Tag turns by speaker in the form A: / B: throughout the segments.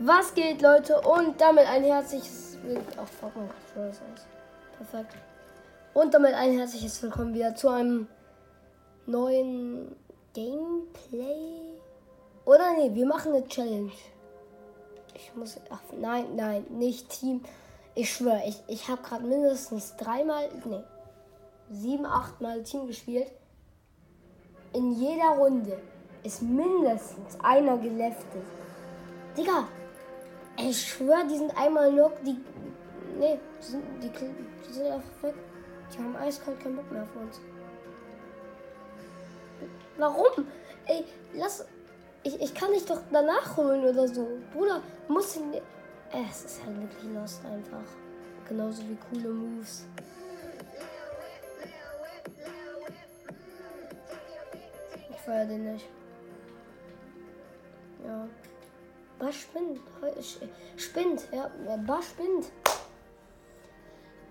A: Was geht, Leute? Und damit ein herzliches Willkommen. Aus. Perfekt. Und damit ein herzliches Willkommen wieder zu einem neuen Gameplay. Oder nee, wir machen eine Challenge. Ich muss. Ach, nein, nein, nicht Team. Ich schwöre, ich, ich habe gerade mindestens dreimal. Nee. Sieben, achtmal Team gespielt. In jeder Runde ist mindestens einer geleftet. Digga, ich schwöre, die sind einmal noch. Die. Nee, die sind, die, die sind einfach weg. Die haben eiskalt keinen Bock mehr auf uns. Warum? Ey, lass. Ich, ich kann dich doch danach holen oder so. Bruder, muss ich. nicht. Es ist halt wirklich lost einfach. Genauso wie coole Moves. Ich feier den nicht. Ja. Was spinnt? Spinnt, ja. Was spinnt?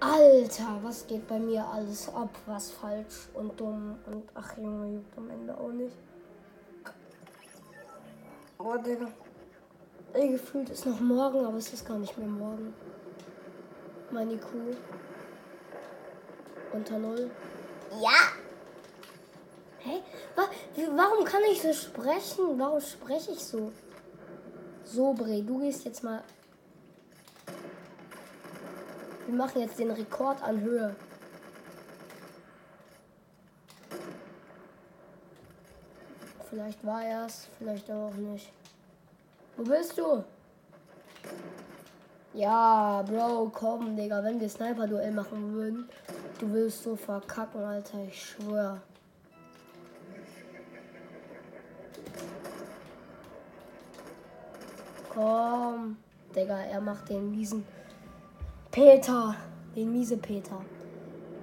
A: Alter, was geht bei mir alles ab? Was falsch und dumm und ach Junge, juckt am Ende auch nicht. Oh, Digga. Ey, gefühlt ist noch morgen, aber es ist gar nicht mehr morgen. Meine Kuh. Unter Null. Ja! Hä? Hey, warum kann ich so sprechen? Warum spreche ich so? So, Bre, du gehst jetzt mal. Wir machen jetzt den Rekord an Höhe. Vielleicht war er es, vielleicht auch nicht. Wo bist du? Ja, Bro, komm, Digga, wenn wir Sniper-Duell machen würden, du willst so verkacken, Alter, ich schwör. Komm. Digga, er macht den miesen Peter. Den miese Peter.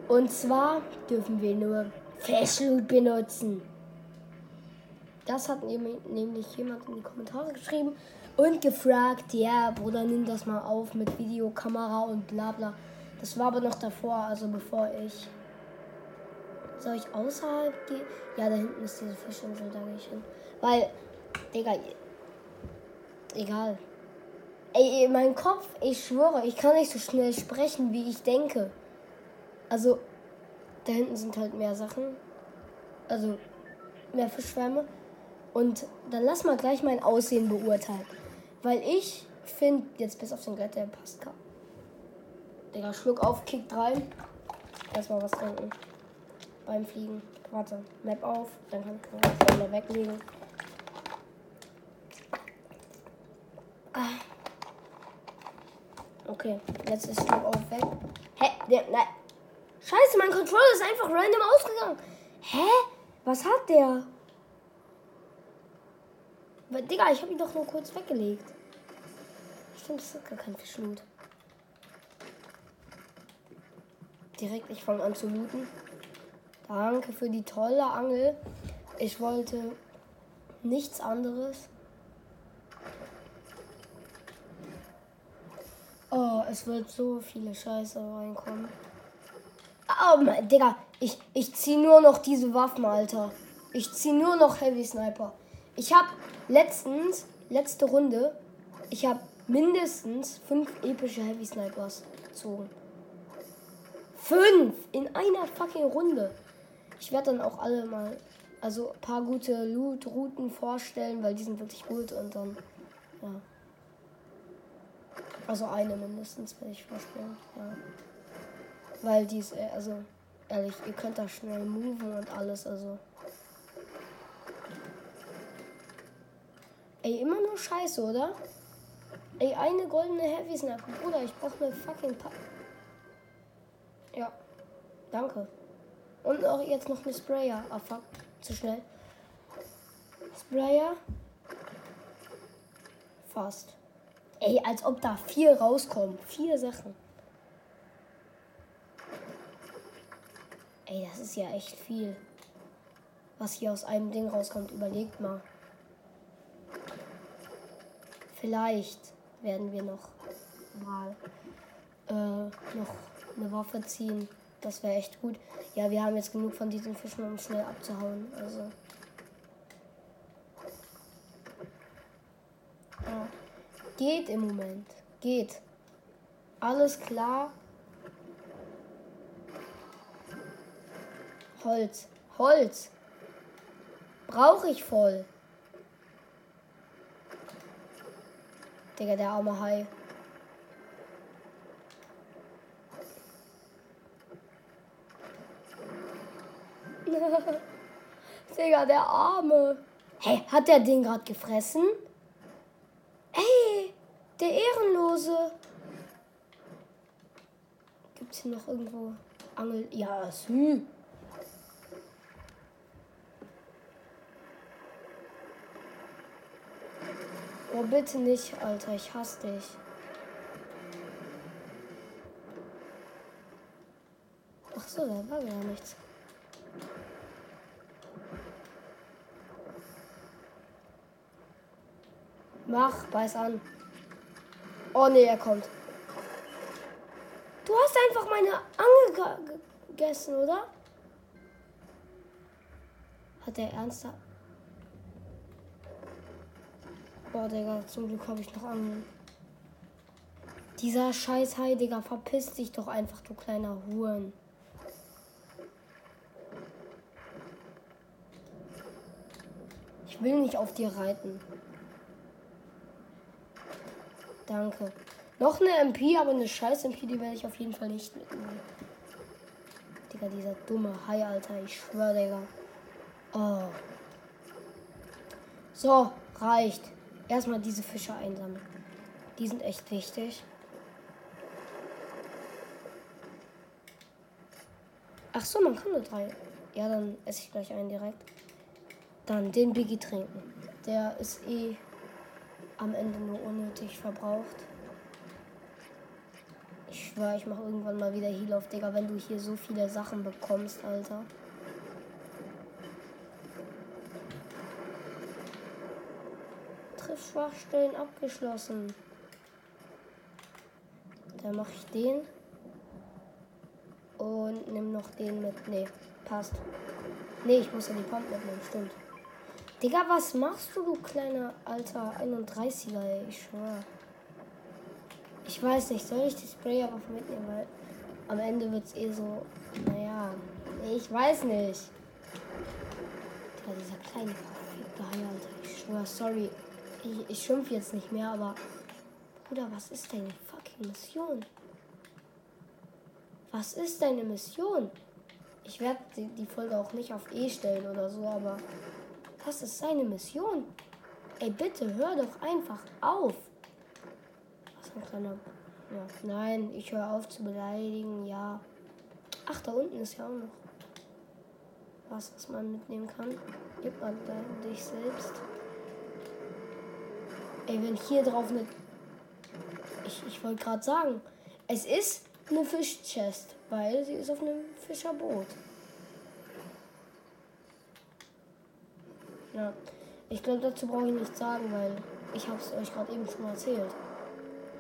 A: Und zwar dürfen wir nur Flashloot benutzen. Das hat nämlich jemand in die Kommentare geschrieben und gefragt, ja, Bruder, nimm das mal auf mit Videokamera und bla bla. Das war aber noch davor, also bevor ich. Soll ich außerhalb gehen? Ja, da hinten ist diese Fischinsel, da gehe ich hin. Weil, Digga, egal. Ey, mein Kopf, ich schwöre, ich kann nicht so schnell sprechen, wie ich denke. Also, da hinten sind halt mehr Sachen. Also, mehr Fischschwärme. Und dann lass mal gleich mein Aussehen beurteilen. Weil ich finde, jetzt bis auf den der passt kaum. Digga, Schluck auf, kickt rein. Erstmal was trinken. Beim Fliegen. Warte, Map auf, dann kann ich das wieder weglegen. Okay, jetzt ist du auch weg. Hä? Der, nein. Scheiße, mein Controller ist einfach random ausgegangen. Hä? Was hat der? Digga, ich habe ihn doch nur kurz weggelegt. Stimmt, das ist gar kein Fischloot. Direkt, ich fange an zu looten. Danke für die tolle Angel. Ich wollte nichts anderes. Oh, es wird so viele Scheiße reinkommen. Oh, mein, Digga, ich, ich zieh nur noch diese Waffen, Alter. Ich zieh nur noch Heavy Sniper. Ich hab letztens, letzte Runde, ich hab mindestens fünf epische Heavy Snipers gezogen. Fünf in einer fucking Runde. Ich werde dann auch alle mal, also ein paar gute Loot-Routen vorstellen, weil die sind wirklich gut und dann, ja. Also eine mindestens, werde ich vorstellen. Ja. Weil die ist, äh, also ehrlich, ihr könnt da schnell moven und alles, also. Ey, immer nur Scheiße, oder? Ey, eine goldene Heavy Snap. Bruder, ich brauche eine fucking pa Ja. Danke. Und auch jetzt noch eine Sprayer. Ah, fuck. Zu schnell. Sprayer. Fast. Ey, als ob da vier rauskommen. Vier Sachen. Ey, das ist ja echt viel. Was hier aus einem Ding rauskommt, überlegt mal. Vielleicht werden wir noch mal äh, noch eine Waffe ziehen. Das wäre echt gut. Ja, wir haben jetzt genug von diesen Fischen, um schnell abzuhauen. Also. Geht im Moment. Geht. Alles klar. Holz. Holz. Brauche ich voll. Digga, der arme Hai. Digga, der Arme. Hey, hat der den gerade gefressen? Der Ehrenlose. Gibt's hier noch irgendwo Angel? Ja, Sü. Oh, bitte nicht, Alter. Ich hasse dich. Ach so, da war ja nichts. Mach, beiß an. Oh nee, er kommt. Du hast einfach meine Angel gegessen, oder? Hat er ernsthaft? Boah, Digga, zum Glück habe ich noch Angeln. Dieser scheiß Digga, verpiss dich doch einfach, du kleiner Huren. Ich will nicht auf dir reiten. Danke. Noch eine MP, aber eine scheiß MP, die werde ich auf jeden Fall nicht mitnehmen. Digga, dieser dumme Hai, Alter. Ich schwöre, Digga. Oh. So, reicht. Erstmal diese Fische einsammeln. Die sind echt wichtig. Ach so, man kann nur drei. Ja, dann esse ich gleich einen direkt. Dann den Biggie trinken. Der ist eh am Ende nur unnötig verbraucht. Ich schwöre, ich mache irgendwann mal wieder Heal auf, Digga, wenn du hier so viele Sachen bekommst, Alter. Schwachstellen abgeschlossen. Dann mache ich den. Und nimm noch den mit. Nee, passt. Nee, ich muss ja die Pump mitnehmen, stimmt. Digga, was machst du, du kleiner alter 31er, ey? Ich schwör. Ich weiß nicht, soll ich die Spray aber mitnehmen, weil am Ende wird es eh so, naja, ich weiß nicht. Digga, dieser kleine verfickte Hai, Alter. Ich schwör, sorry. Ich, ich schimpf jetzt nicht mehr, aber Bruder, was ist deine fucking Mission? Was ist deine Mission? Ich werde die, die Folge auch nicht auf E stellen oder so, aber das ist seine Mission. Ey, bitte hör doch einfach auf. Was ein kleiner. Ja, nein, ich höre auf zu beleidigen, ja. Ach, da unten ist ja auch noch was, was man mitnehmen kann. Gib da dich selbst. Ey, wenn hier drauf eine. Ich, ich wollte gerade sagen, es ist eine Fischchest, weil sie ist auf einem Fischerboot. Ja, ich glaube, dazu brauche ich nichts sagen, weil ich habe es euch gerade eben schon erzählt.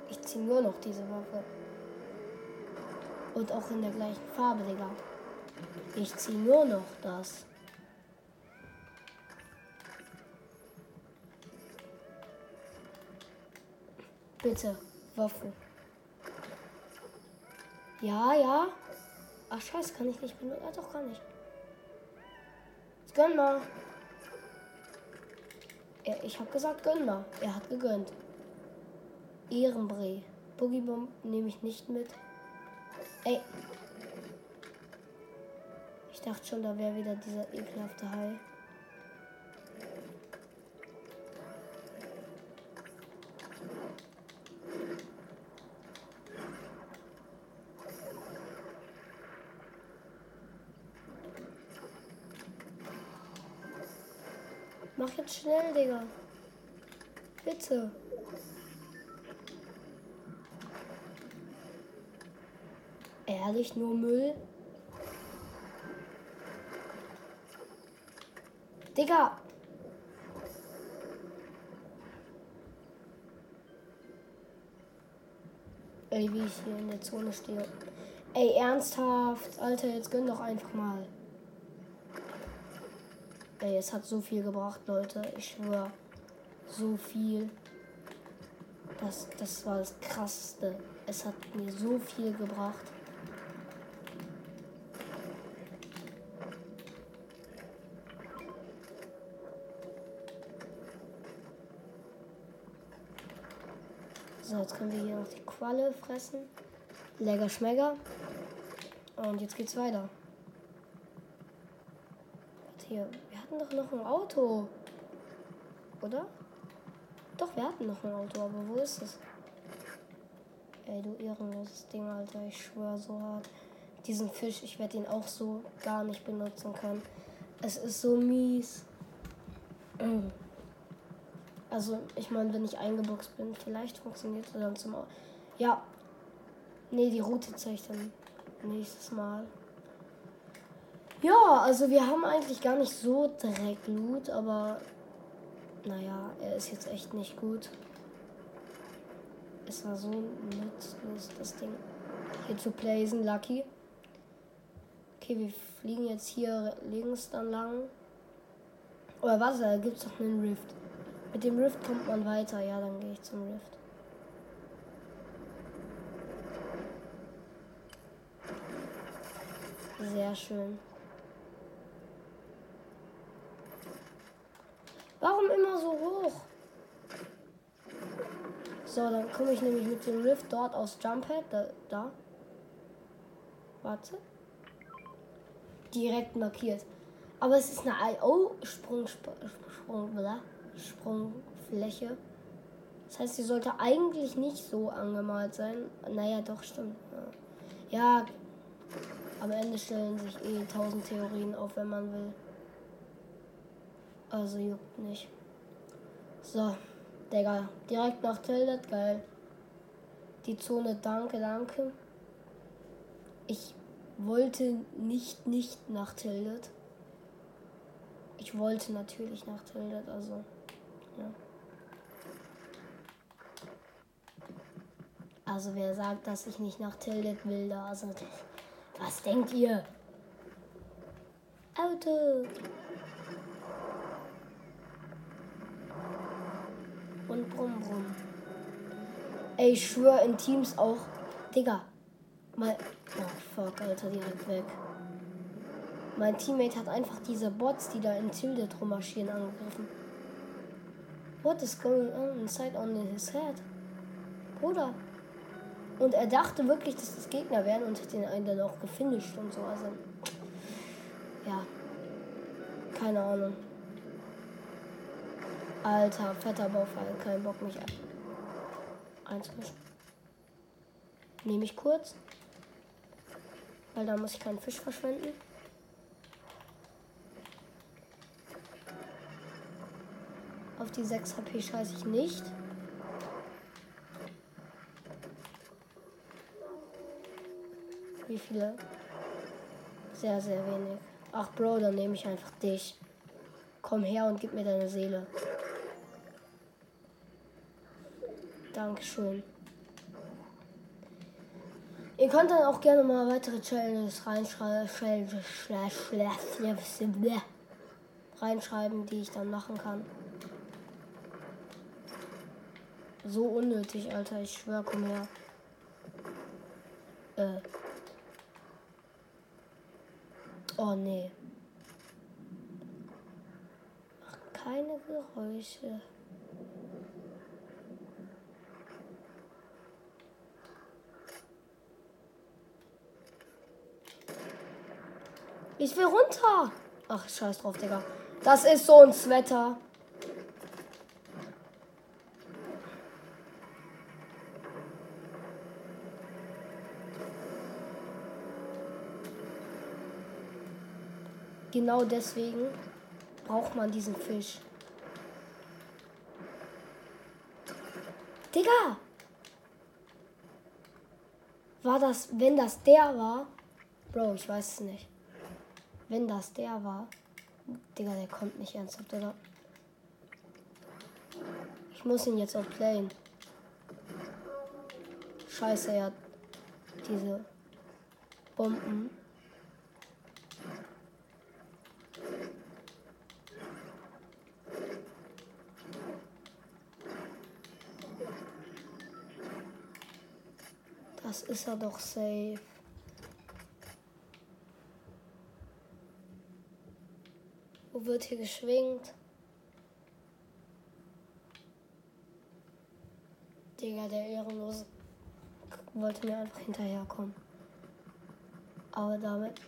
A: Ich ziehe nur noch diese Waffe. Und auch in der gleichen Farbe, Digga. Ich ziehe nur noch das. Bitte, Waffe. Ja, ja. Ach, scheiße, kann ich nicht benutzen. Ja, doch, kann ich. Gönn mal. Ich habe gesagt, gönn mal. Er hat gegönnt. Ehrenbree. Boogiebomb nehme ich nicht mit. Ey. Ich dachte schon, da wäre wieder dieser ekelhafte Hai. Mach jetzt schnell, Digga. Bitte. Ehrlich, nur Müll? Digga. Ey, wie ich hier in der Zone stehe. Ey, ernsthaft. Alter, jetzt gönn doch einfach mal. Ey, es hat so viel gebracht, Leute. Ich schwöre. So viel. Das, das war das Krasseste. Es hat mir so viel gebracht. So, jetzt können wir hier noch die Qualle fressen. Lecker Schmecker. Und jetzt geht's weiter. Hier, hatten doch noch ein Auto. Oder? Doch, wir hatten noch ein Auto, aber wo ist es? Ey, du ehrenloses Ding, Alter. Ich schwöre so hart. Diesen Fisch, ich werde ihn auch so gar nicht benutzen können. Es ist so mies. Also, ich meine, wenn ich eingeboxt bin, vielleicht funktioniert es dann zum. Ja. Nee, die Route zeige ich dann nächstes Mal. Ja, also wir haben eigentlich gar nicht so direkt Loot, aber naja, er ist jetzt echt nicht gut. Es war so nutzlos, das Ding hier zu plaisen, Lucky. Okay, wir fliegen jetzt hier links dann lang. Oder was? Da gibt es doch einen Rift. Mit dem Rift kommt man weiter. Ja, dann gehe ich zum Rift. Sehr schön. Warum immer so hoch? So, dann komme ich nämlich mit dem Rift dort aus Jumphead. Da, da. Warte. Direkt markiert. Aber es ist eine IO-Sprung, Sprung, Sprungfläche. Das heißt, sie sollte eigentlich nicht so angemalt sein. Naja, doch, stimmt. Ja, am Ende stellen sich eh tausend Theorien auf, wenn man will. Also juckt nicht. So, Digga, direkt nach Tildet, geil. Die Zone, danke, danke. Ich wollte nicht nicht nach Tildet. Ich wollte natürlich nach Tildet, also ja. Also wer sagt, dass ich nicht nach Tildet will, da also was denkt ihr? Auto. Brumm brumm. Ey, ich schwöre in Teams auch. Digga. Mal. Oh fuck, Alter, direkt weg. Mein Teammate hat einfach diese Bots, die da in Tilde drum marschieren, angegriffen. What is going on inside on his head? Bruder. Und er dachte wirklich, dass das Gegner wären und hat den einen dann auch gefinisht und so. Also, ja. Keine Ahnung. Alter, fetter Baufall. Kein Bock mich einzumischen. Nehme ich kurz. Weil da muss ich keinen Fisch verschwenden. Auf die 6 HP scheiße ich nicht. Wie viele? Sehr, sehr wenig. Ach, Bro, dann nehme ich einfach dich. Komm her und gib mir deine Seele. Dankeschön. Ihr könnt dann auch gerne mal weitere Challenges reinschreiben, die ich dann machen kann. So unnötig, Alter. Ich schwör, komm her. Äh. Oh, nee. Mach keine Geräusche. Ich will runter. Ach, scheiß drauf, Digga. Das ist so ein Wetter. Genau deswegen braucht man diesen Fisch. Digga! War das, wenn das der war? Bro, ich weiß es nicht. Wenn das der war. Digga, der kommt nicht ernsthaft, oder? Ich muss ihn jetzt auch playen. Scheiße, er hat diese Bomben. Das ist er doch safe. Wird hier geschwingt? Digga, der Ehrenlose wollte mir einfach hinterherkommen. Aber damit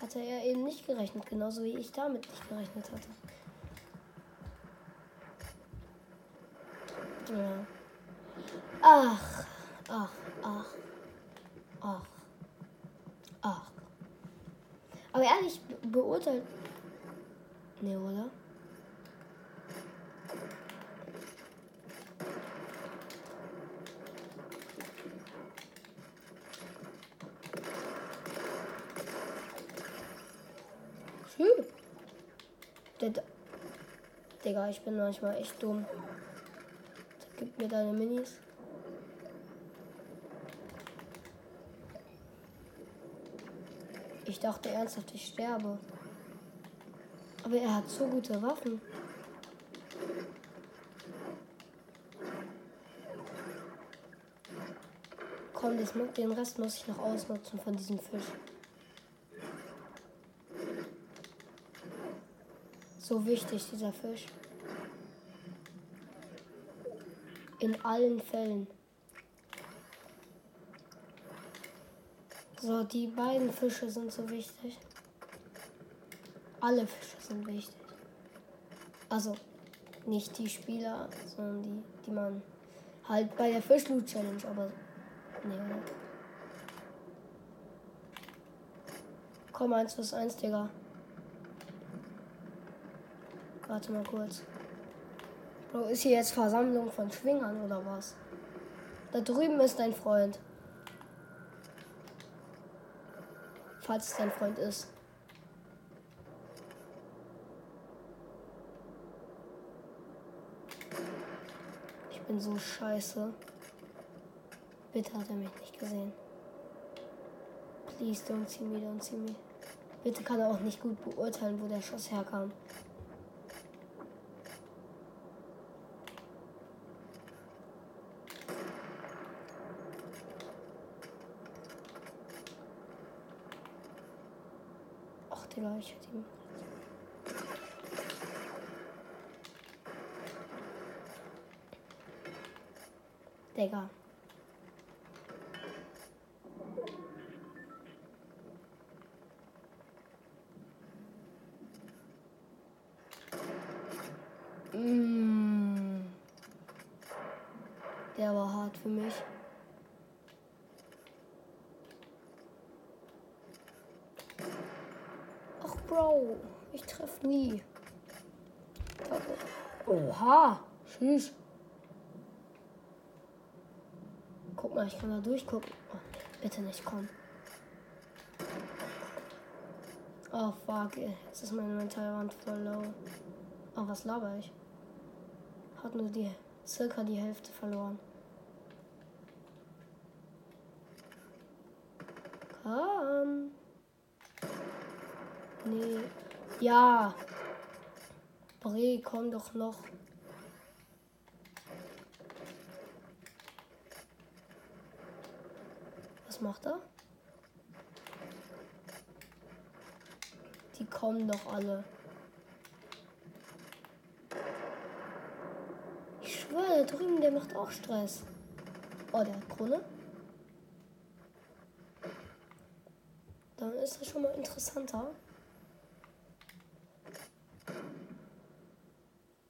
A: hatte er eben nicht gerechnet, genauso wie ich damit nicht gerechnet hatte. Ja. Ach, ach, ach, ach, ach. Aber ehrlich, beurteilt. Nee, oder? Hm. Digga, ich bin manchmal echt dumm. Gib mir deine Minis. Ich dachte ernsthaft, ich sterbe. Aber er hat so gute Waffen. Komm, das, den Rest muss ich noch ausnutzen von diesem Fisch. So wichtig, dieser Fisch. In allen Fällen. So, die beiden Fische sind so wichtig. Alle Fische sind wichtig. Also, nicht die Spieler, sondern die, die man halt bei der Fischloot Challenge, aber nee? Komm, eins plus eins, Digga. Warte mal kurz. Bro, ist hier jetzt Versammlung von Schwingern oder was? Da drüben ist dein Freund. Falls es dein Freund ist. Bin so scheiße. Bitte hat er mich nicht gesehen. Please don't see me, don't see me. Bitte kann er auch nicht gut beurteilen, wo der Schuss herkam. Ach, Digga, ich hätte ihn. Digga. Mm. Der war hart für mich. Ach, Bro, ich treffe nie. Oha, tschüss. Guck mal, ich kann da durchgucken. Oh, bitte nicht kommen. Oh fuck, jetzt ist meine Mentalwand voll low. Oh, was laber ich? Hat nur die circa die Hälfte verloren. Komm. Nee. Ja. Bre, komm doch noch. Was macht er? Die kommen doch alle. Ich schwöre, da drüben, der macht auch Stress. Oh, der hat Krone. Dann ist das schon mal interessanter.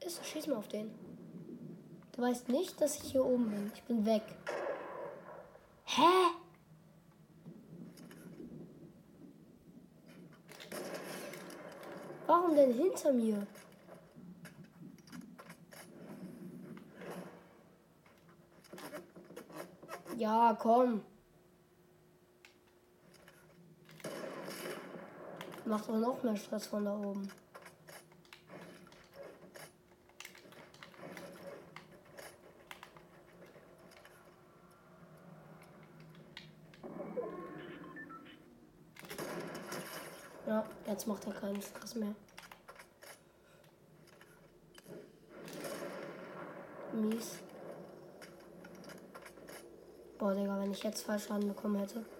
A: Ist, schieß mal auf den. Du weißt nicht, dass ich hier oben bin. Ich bin weg. Hä? Warum denn hinter mir? Ja, komm. Macht doch noch mehr Stress von da oben. Ja, jetzt macht er keinen Stress mehr. Mies. Boah, Digga, wenn ich jetzt zwei Schaden bekommen hätte.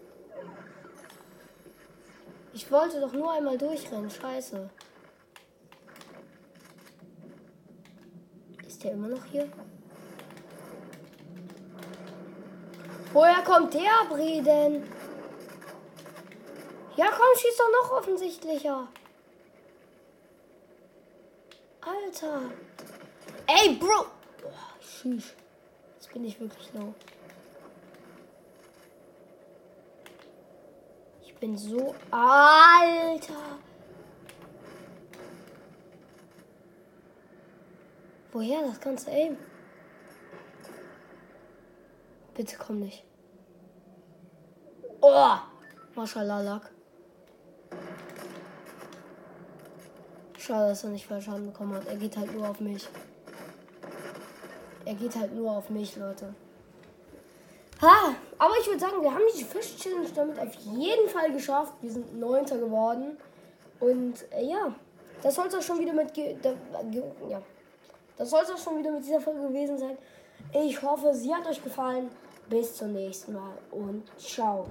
A: Ich wollte doch nur einmal durchrennen. Scheiße. Ist der immer noch hier? Woher kommt der Breden? Ja, komm, schieß doch noch offensichtlicher. Alter. Ey, Bro. Boah, tschüss. Jetzt bin ich wirklich low. Bin so. Alter. Woher das ganze Aim? Bitte komm nicht. Oh! Mashallah. Schade, dass er nicht voll Schaden bekommen hat. Er geht halt nur auf mich. Er geht halt nur auf mich, Leute. Ha, aber ich würde sagen, wir haben die Fisch-Challenge damit auf jeden Fall geschafft. Wir sind Neunter geworden. Und äh, ja, das soll es auch schon wieder mit. Da, ja, das soll es auch schon wieder mit dieser Folge gewesen sein. Ich hoffe, sie hat euch gefallen. Bis zum nächsten Mal und ciao.